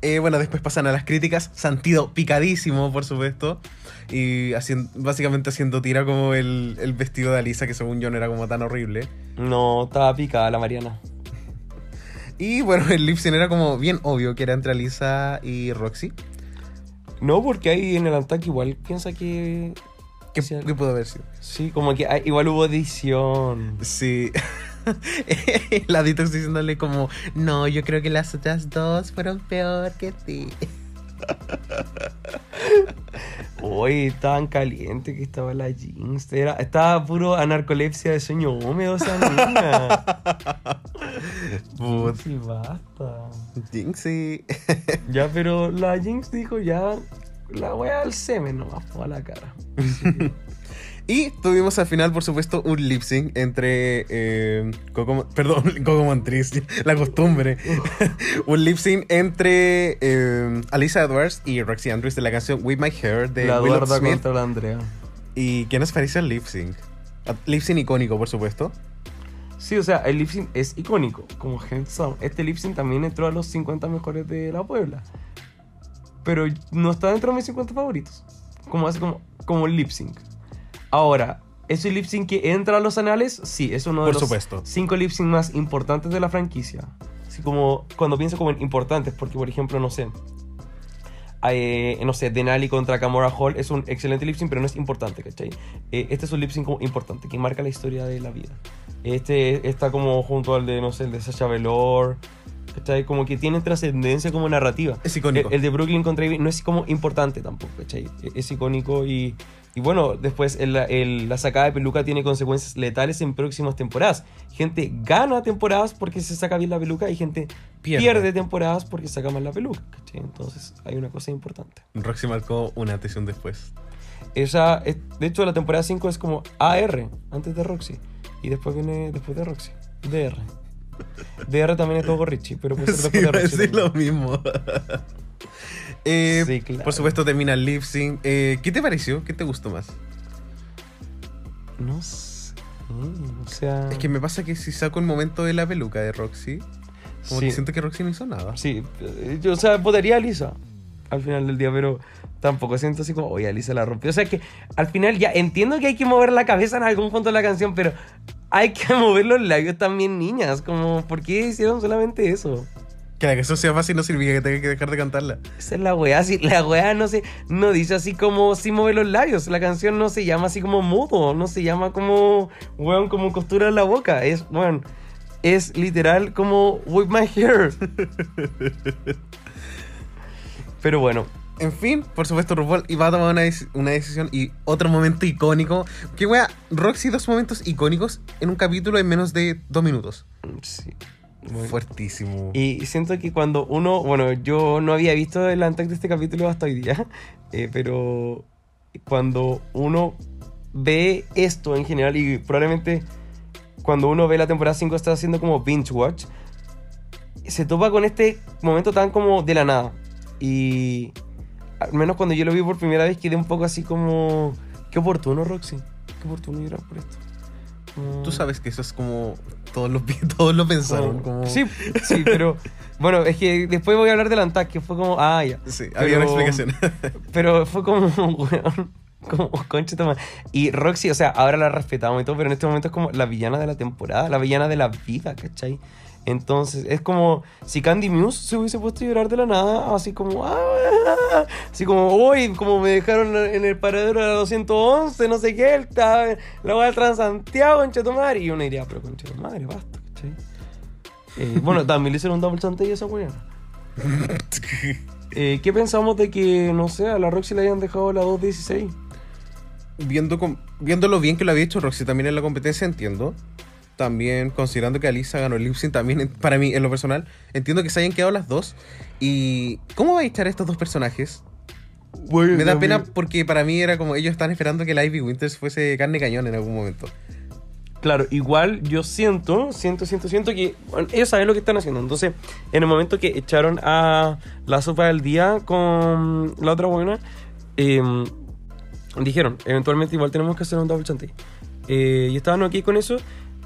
Eh, bueno, después pasan a las críticas. Santido picadísimo, por supuesto. Y haciendo, básicamente haciendo tira como el, el vestido de Alisa, que según yo no era como tan horrible. No, estaba picada la Mariana. Y bueno, el lip sync era como bien obvio que era entre Alisa y Roxy. No, porque ahí en el ataque igual piensa que. ¿Qué, qué pudo haber sido? Sí, como que hay- igual hubo edición. Sí. La Detox diciéndole como, no, yo creo que las otras dos fueron peor que ti. Uy, tan caliente que estaba la Jinx. Era, estaba puro anarcolepsia de sueño húmedo esa niña. Sí, basta. Jinxie. Ya, pero la Jinx dijo ya. La wea al semen nomás, a la cara. Y tuvimos al final, por supuesto, un lip sync entre. Eh, Coco, Mon- perdón, Coco Montrese, la costumbre. un lip sync entre eh, Alisa Edwards y Roxy Andrews de la canción With My Hair de la Willow Smith. contra la Andrea. ¿Y qué nos parece el lip sync? Ah, Lip sync icónico, por supuesto. Sí, o sea, el lip sync es icónico, como Handsome. Este lip sync también entró a los 50 mejores de la Puebla. Pero no está dentro de mis 50 favoritos. Como hace como, como lip sync. Ahora, ¿ese lip sync que entra a los anales? Sí, es uno de Por los supuesto. 5 lip sync más importantes de la franquicia. Así como cuando pienso como en importantes, porque por ejemplo, no sé. eh, no sé, Denali contra Camora Hall es un excelente lip sync, pero no es importante, ¿cachai? Eh, este es un lip sync como importante, que marca la historia de la vida. Este está como junto al de, no sé, el de Sasha Velour, ¿cachai? Como que tiene trascendencia como narrativa. Es icónico. El, el de Brooklyn contra Ivy no es como importante tampoco, ¿cachai? E- Es icónico y, y bueno, después el- el- la sacada de peluca tiene consecuencias letales en próximas temporadas. Gente gana temporadas porque se saca bien la peluca y gente Pierde. pierde, temporadas porque saca mal la peluca. Entonces hay una cosa importante. Roxy marcó una atención después. Esa, es- de hecho, la temporada 5 es como AR, antes de Roxy. Y después viene después de Roxy. DR. DR también es Togo Richie, pero puede ser Sí, después de Roxy. decir también. lo mismo. Eh, Sí, claro. Por supuesto termina el lip sync. Eh, ¿Qué te pareció? ¿Qué te gustó más? No sé. O sea. Es que me pasa que si saco el momento de la peluca de Roxy, como sí, que siento que Roxy no hizo nada. sí, eh, yo, o sea, votaría a Lisa al final del día, pero tampoco siento así como, oye, Lisa la rompió. O sea que al final ya entiendo que hay que mover la cabeza en algún punto de la canción, pero hay que mover los labios también, niñas. Como, ¿por qué hicieron solamente eso? Que la canción sea fácil no significa que tenga que dejar de cantarla. Esa es la weá, si la weá no se, no dice así como sin mover los labios. La canción no se llama así como mudo, no se llama como, weón, como costura en la boca. Es, weón, es literal como with my hair. Pero bueno, En fin, por supuesto, RuPaul iba a tomar una, una decisión y otro momento icónico. Que wea, Roxy, dos momentos icónicos en un capítulo en menos de dos minutos. sí. Bueno. Fuertísimo. Y siento que cuando uno, bueno, yo no había visto el Antac de este capítulo hasta hoy día, eh, pero cuando uno ve esto en general y probablemente cuando uno ve la temporada 5 está haciendo como binge watch, se topa con este momento tan como de la nada. Y al menos cuando yo lo vi por primera vez quedé un poco así como, qué oportuno Roxy, qué oportuno llorar por esto. Tú sabes que eso es como. Todos lo, todos lo pensaron. como- Como... Sí, sí, pero bueno, es que después voy a hablar del Antac, que fue como, ah, ya. Sí, había una Pero- explicación. Pero fue como, weón, como concha toma. Y Roxy, o sea, ahora la respetamos y todo, pero en este momento es como la villana de la temporada, la villana de la vida, ¿cachai? Entonces, es como si Candy Muse se hubiese puesto a llorar de la nada, así como, ah, así como, uy, como me dejaron en el paradero de la 211, no sé qué, el, la voy a Transantiago, concha tu madre. Y uno diría, pero concha tu madre, basta, ¿cachai? Eh, bueno, también le hicieron double chante y esa weá. Eh, ¿Qué pensamos de que, no sé, a la Roxy le hayan dejado la 216? Viendo com- viendo lo bien que lo había hecho Roxy también en la competencia, entiendo. También considerando que Alisa ganó el lip sync, también para mí, en lo personal, entiendo que se hayan quedado las dos. ¿Y cómo va a echar a estos dos personajes? Me da pena porque para mí era como ellos están esperando que la Ivy Winters fuese carne cañón en algún momento. Claro, igual yo siento, siento, siento, siento que bueno, ellos saben lo que están haciendo. Entonces, en el momento que echaron a la sopa del día con la otra buena, em, dijeron, eventualmente igual tenemos que hacer un double chante. Eh, y estaban aquí con eso.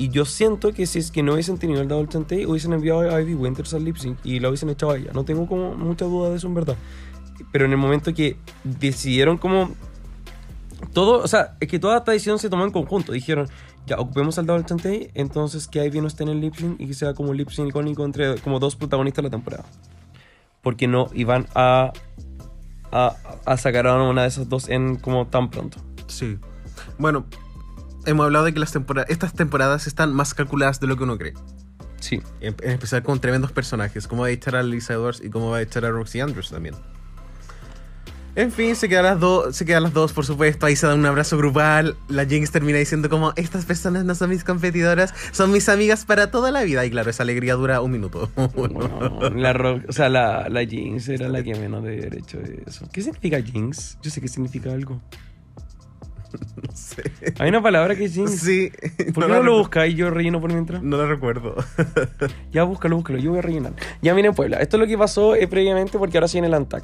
Y yo siento que si es que no hubiesen tenido el double chante, hubiesen enviado a Ivy Winters al lip sync y la hubiesen echado a ella. No tengo como mucha duda de eso en verdad. Pero en el momento que decidieron como todo, o sea, es que toda esta decisión se tomó en conjunto. Dijeron, ya, ocupemos al Double Chantey, entonces que Ivy no esté en el lip sync y que sea como lip sync icónico entre como dos protagonistas de la temporada. Porque no iban a a, a sacar a una de esas dos en como tan pronto. Sí. Bueno, hemos hablado de que las temporadas, estas temporadas están más calculadas de lo que uno cree. Sí. En, en especial con tremendos personajes, como va a echar a Lisa Edwards y cómo va a echar a Roxy Andrews también. En fin, se quedan las dos, se quedan las dos, por supuesto. Ahí se dan un abrazo grupal. La Jinx termina diciendo como estas personas no son mis competidoras, son mis amigas para toda la vida. Y claro, esa alegría dura un minuto. No, la o sea, la, la Jinx era la que menos de derecho de eso. ¿Qué significa Jinx? Yo sé que significa algo. no sé. Hay una palabra que Jinx. Sí. ¿Por qué la no lo y yo relleno por mientras? No la recuerdo. Ya búscalo, búscalo, yo voy a rellenar. Ya miren Puebla, esto es lo que pasó eh, previamente porque ahora sí en el ANTAC.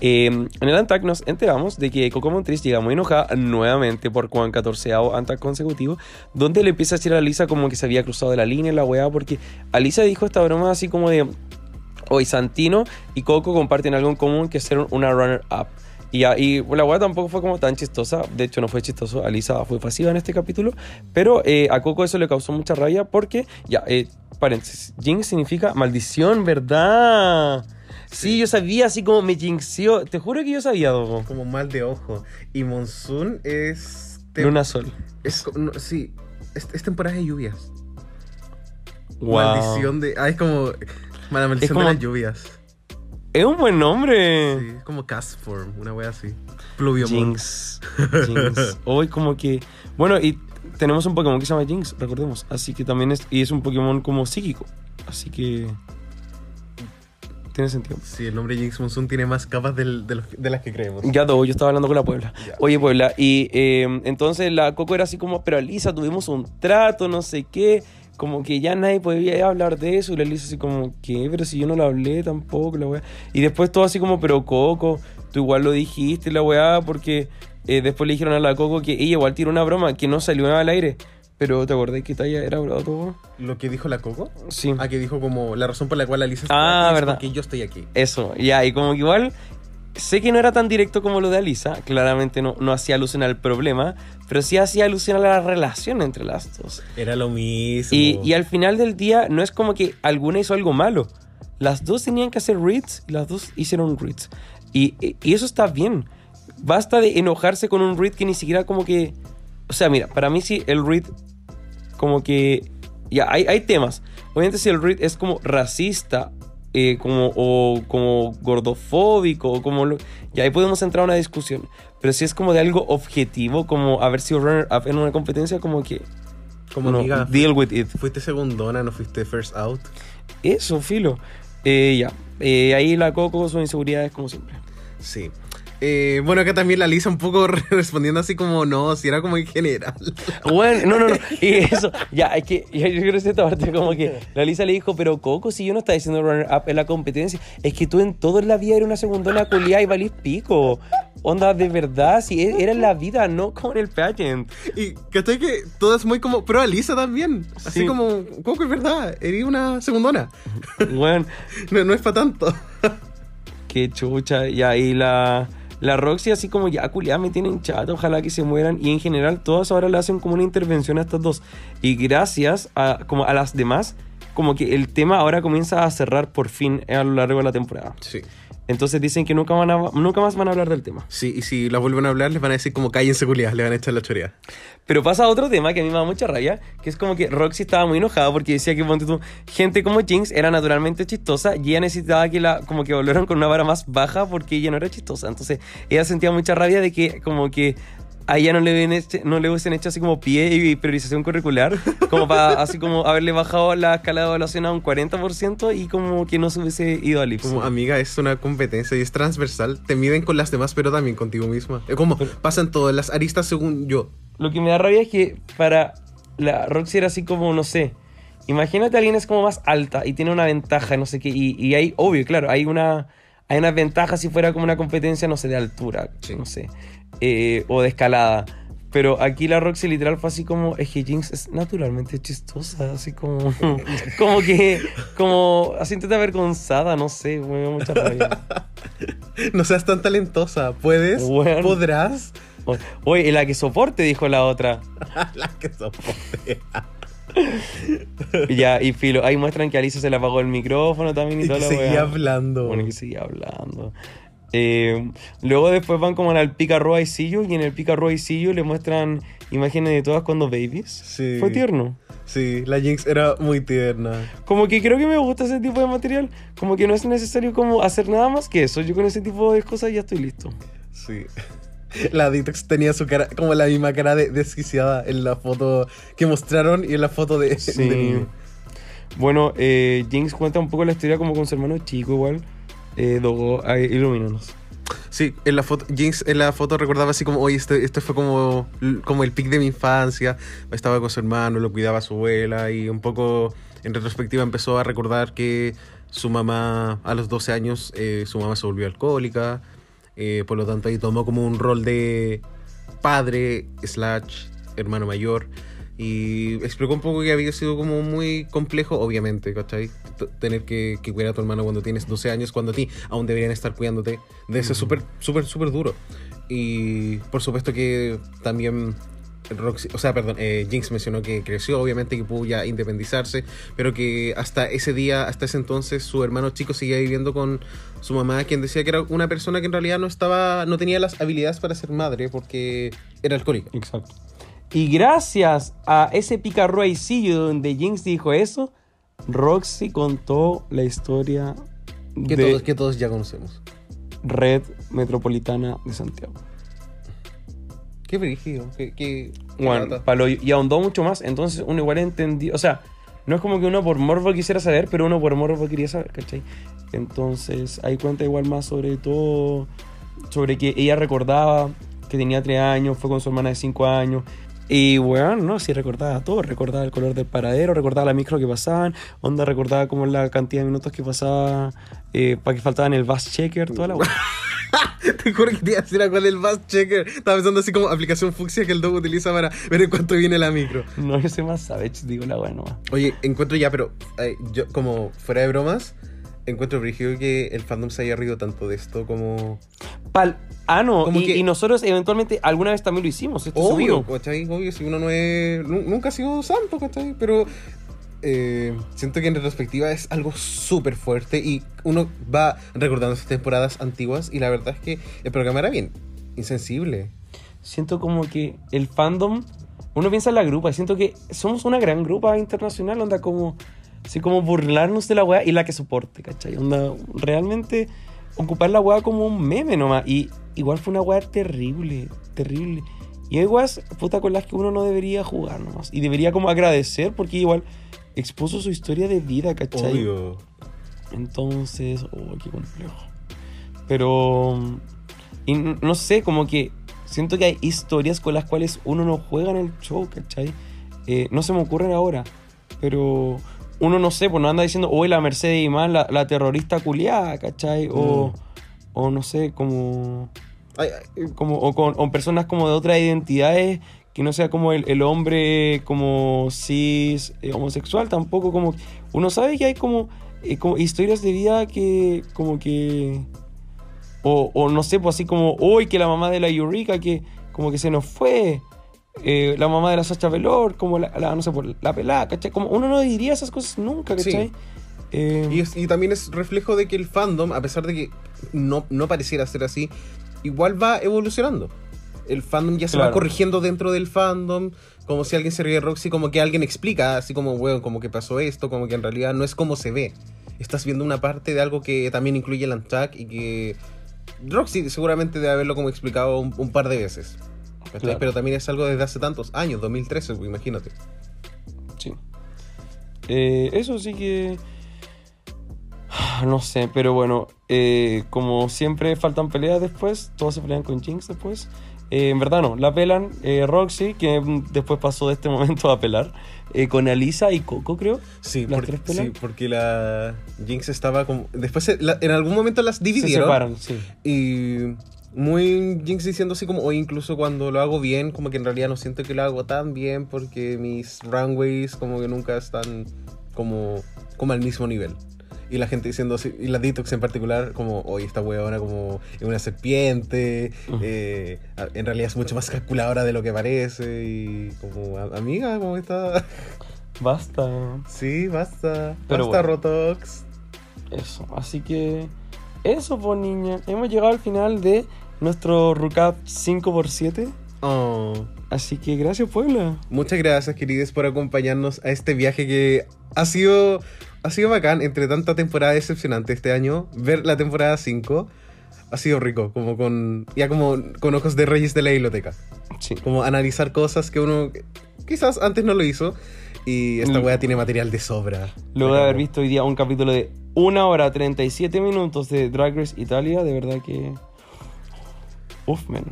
Eh, en el ANTAC nos enteramos de que Coco Montriz llega muy enojada nuevamente por Juan 14 ANTAC consecutivo, donde le empieza a decir a Lisa como que se había cruzado de la línea la weá, porque Alisa dijo esta broma así como de, hoy Santino y Coco comparten algo en común que es ser una runner-up. Y, la weá tampoco fue como tan chistosa. De hecho, no fue chistoso. Alisa fue pasiva en este capítulo. Pero eh, a Coco eso le causó mucha rabia porque, ya, eh, paréntesis. Jinx significa maldición, ¿verdad? Sí, yo sabía así como me jinxió. Te juro que yo sabía, Dogo. Como mal de ojo. Y Monsoon es. Luna Sol. es no, sí. Es, es temporada de lluvias. Wow. Maldición de. Ah, es como. Mala maldición como- de las lluvias. Es un buen nombre. Sí, como cast form, una wea así. Pluviomon. Jinx. Jinx. Hoy como que... Bueno, y tenemos un Pokémon que se llama Jinx, recordemos. Así que también es... Y es un Pokémon como psíquico. Así que... Tiene sentido. Sí, el nombre Jinx Monsoon tiene más capas del- de, los- de las que creemos. Ya todo, yo estaba hablando con la Puebla. Ya. Oye, Puebla, y eh, entonces la Coco era así como, pero Lisa, tuvimos un trato, no sé qué, como que ya nadie podía hablar de eso, y la Lisa así como, ¿qué? Pero si yo no lo hablé tampoco, la weá. Y después todo así como, pero Coco, tú igual lo dijiste, la weá, porque eh, después le dijeron a la Coco que ella igual tiró una broma que no salió al aire. Pero ¿te acordás que Taya era todo? Lo que dijo la Coco. Sí. Ah, que dijo como la razón por la cual Alicia Ah, aquí es verdad. porque yo estoy aquí. Eso, ya, y como que igual sé que no era tan directo como lo de Alisa, claramente no, no hacía alusión al problema, pero sí hacía alusión a la relación entre las dos. Era lo mismo. Y, y al final del día no es como que alguna hizo algo malo. Las dos tenían que hacer reads y las dos hicieron reads. Y, y- eso está bien. Basta de enojarse con un read que ni siquiera como que... O sea, mira, para mí sí el read como que... Ya, hay, hay temas. Obviamente si el read es como racista eh, como, o como gordofóbico o como... lo- ya ahí podemos entrar a una discusión. Pero si es como de algo objetivo, como haber sido runner-up en una competencia, como que... como no, amiga, deal with it. fuiste segundona, no fuiste first out. Eso, filo. Eh, ya. Eh, ahí la Coco, sus inseguridades como siempre. Sí. Eh, bueno, acá también la Lisa un poco respondiendo así como no, si era como en general. Bueno, no, no, no. Y eso, ya, es que ya, yo quiero decir esta parte como que la Lisa le dijo, pero Coco, si yo no estaba diciendo runner up en la competencia, es que tú en toda la vida eres una segundona culiada y valís pico. Onda, de verdad, si e- era en la vida, no como en el pageant. Y ¿cachai que todo es muy como pro Alisa también. Así Sí. como, Coco, es verdad, eres una segundona. Bueno, No, no es para tanto. qué chucha. Y ahí la, la Roxy así como ya culiada me tienen chato, ojalá que se mueran. Y en general todas ahora le hacen como una intervención a estas dos. Y gracias a, como a las demás, como que el tema ahora comienza a cerrar por fin a lo largo de la temporada. Sí. Entonces dicen que nunca, van a, nunca más van a hablar del tema. Sí, y si las vuelven a hablar, les van a decir como cállense culiadas, le van a echar la chorea. Pero pasa otro tema que a mí me da mucha rabia, que es como que Roxy estaba muy enojada porque decía que ponte tú, gente como Jinx era naturalmente chistosa y ella necesitaba que la como que volvieran con una vara más baja porque ella no era chistosa. Entonces ella sentía mucha rabia de que como que a ella no le, hubiesen hecho, no le hubiesen hecho así como pie y priorización curricular, como para así como haberle bajado la escala de evaluación a un 40% y como que no se hubiese ido al Ipsos. Como amiga, es una competencia y es transversal. Te miden con las demás, pero también contigo misma. Es como pasan todas las aristas según yo. Lo que me da rabia es que para la Roxy era así como, no sé. Imagínate alguien es como más alta y tiene una ventaja, no sé qué. Y, y hay, obvio, claro, hay una, hay una ventaja si fuera como una competencia, no sé, de altura, Sí. no sé. Eh, o de escalada. Pero aquí la Roxy literal fue así como, es que Jinx es naturalmente chistosa, así como, como que, como, así avergonzada, no sé, me da mucha rabia. No seas tan talentosa. ¿Puedes? Bueno. ¿Podrás? Oye, la que soporte, dijo la otra. la que soporte. Ya, y filo, ahí muestran que a Alicia se le apagó el micrófono también y, Y toda que seguía weá. hablando. Bueno, que seguía hablando. Eh, luego después van como al Pica Roa y Sillo y en el Pica Roa y Sillo le muestran imágenes de todas cuando babies. Sí. Fue tierno. Sí, la Jinx era muy tierna. Como que creo que me gusta ese tipo de material. Como que no es necesario como hacer nada más que eso. Yo con ese tipo de cosas ya estoy listo. Sí. La Detox tenía su cara, como la misma cara de desquiciada en la foto que mostraron y en la foto de, Sí. de. Bueno, eh, Jinx cuenta un poco la historia como con su hermano chico igual. Eh, Dogo, ilumínanos. Sí, en la foto, Jinx en la foto recordaba así como, oye, este, este fue como, como el pic de mi infancia. Estaba con su hermano, lo cuidaba su abuela y un poco en retrospectiva empezó a recordar que su mamá, a los 12 años, eh, su mamá se volvió alcohólica. eh, por lo tanto, ahí tomó como un rol de padre, slash, hermano mayor. Y explicó un poco que había sido como muy complejo, obviamente, ¿cachai? Tener que, que cuidar a tu hermano cuando tienes 12 años, cuando a ti aún deberían estar cuidándote. Debe ser súper, súper, súper duro. Y por supuesto que también Roxy, o sea, perdón, eh, Jinx mencionó que creció, obviamente que pudo ya independizarse, pero que hasta ese día, hasta ese entonces, su hermano chico seguía viviendo con su mamá, quien decía que era una persona que en realidad no estaba, no tenía las habilidades para ser madre porque era alcohólica. Exacto. Y gracias a ese picarruecillo donde Jinx dijo eso, Roxy contó la historia Que, de todos, que todos ya conocemos. Red Metropolitana de Santiago. Qué brígido, qué, qué, Bueno, palo- y ahondó mucho más, entonces uno igual entendió, o sea, no es como que uno por morbo quisiera saber, pero uno por morbo quería saber, ¿cachai? Entonces ahí cuenta igual más sobre todo, sobre que ella recordaba que tenía 3 años, fue con su hermana de 5 años. Y bueno, no, sí recordaba todo, recordaba el color del paradero, recordaba la micro que pasaban, onda recordaba como la cantidad de minutos que pasaba eh, para que faltaban el bus checker, toda la. Te juro que te iba a decir a cuál el bus checker. Estaba pensando así como aplicación fucsia que el dog utiliza para ver en cuánto viene la micro. No, yo soy más savage, digo la nomás. Oye, encuentro ya, pero eh, yo como fuera de bromas, encuentro brígido que el fandom se haya rido tanto de esto como... Pal ah, no, y, que- y nosotros eventualmente alguna vez también lo hicimos, esto Obvio. ¿cachai? Obvio, si uno no es... nu- Nunca ha sido santo, ¿cachai? Pero eh, siento que en retrospectiva es algo súper fuerte y uno va recordando esas temporadas antiguas y la verdad es que el programa era bien insensible. Siento como que el fandom, uno piensa en la grupa, siento que somos una gran grupa internacional, onda como, así como burlarnos de la weá y la que soporte, ¿cachai? Onda, realmente ocupar la weá como un meme nomás. Y igual fue una weá terrible, terrible. Y hay weas, puta, con las que uno no debería jugar nomás. Y debería como agradecer porque igual expuso su historia de vida, ¿cachai? Obvio. Entonces, oh, qué complejo. Pero, y no sé, como que siento que hay historias con las cuales uno no juega en el show, ¿cachai? Eh, no se me ocurren ahora, pero uno no sé, pues no anda diciendo, hoy la Mercedes Imán, la, la terrorista culiada, ¿cachai? O, o no sé, como, Ay, ay, como o con o personas como de otras identidades que no sea como el, el hombre como cis eh, homosexual tampoco como uno sabe que hay como, eh, como historias de vida que como que o, o no sé pues así como hoy que la mamá de la Eureka que como que se nos fue eh, la mamá de la Sacha Velour como la, la- no sé por la pelada ¿cachai? como uno no diría esas cosas nunca ¿cachai? Sí. Eh, Y, es- y también es reflejo de que el fandom, a pesar de que no, no pareciera ser así, igual va evolucionando. El fandom ya se va corrigiendo dentro del fandom, como si alguien se ríe de Roxy, como que alguien explica, así como, weón, como que pasó esto, como que en realidad no es como se ve. Estás viendo una parte de algo que también incluye el Untuck y que Roxy seguramente debe haberlo como explicado un, un par de veces. Pero también es algo desde hace tantos años, 2013, pues, imagínate. Sí. Eh, eso sí que. No sé, pero bueno, eh, como siempre faltan peleas después, todos se pelean con Jinx después. Eh, en verdad no, la pelan eh, Roxy, que después pasó de este momento a pelar, eh, con Alisa y Coco, creo. Sí, ¿Las por- tres pelan? sí, porque la Jinx estaba como... Después se- la- en algún momento las Se dividieron. separan, sí. Y muy Jinx diciendo así como, o incluso cuando lo hago bien, como que en realidad no siento que lo hago tan bien porque mis runways como que nunca están como, como al mismo nivel. Y la gente diciendo así, y la Detox en particular, como, oye, esta huevona como es una serpiente, eh, en realidad es mucho más calculadora de lo que parece, y como, "A- amiga, ¿cómo está? Basta. Sí, basta, Pero basta bueno. Rotox. Eso. Así que. Eso, pues niña. Hemos llegado al final de nuestro recap 5x7. Oh. Así que gracias, Puebla. Muchas gracias, queridos, por acompañarnos a este viaje que ha sido, ha sido bacán entre tanta temporada decepcionante este año. Ver la temporada 5 ha sido rico, como con ya como con ojos de reyes de la biblioteca. Sí. Como analizar cosas que uno quizás antes no lo hizo y esta Mm. wea tiene material de sobra. Luego de haber visto hoy día un capítulo de 1 hora 37 minutos de Drag Race Italia, de verdad que. Uf, men.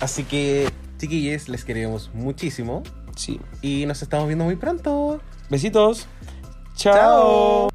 Así que, chiquillos, les queremos muchísimo Sí. y nos estamos viendo muy pronto. Besitos. Chao. Chao.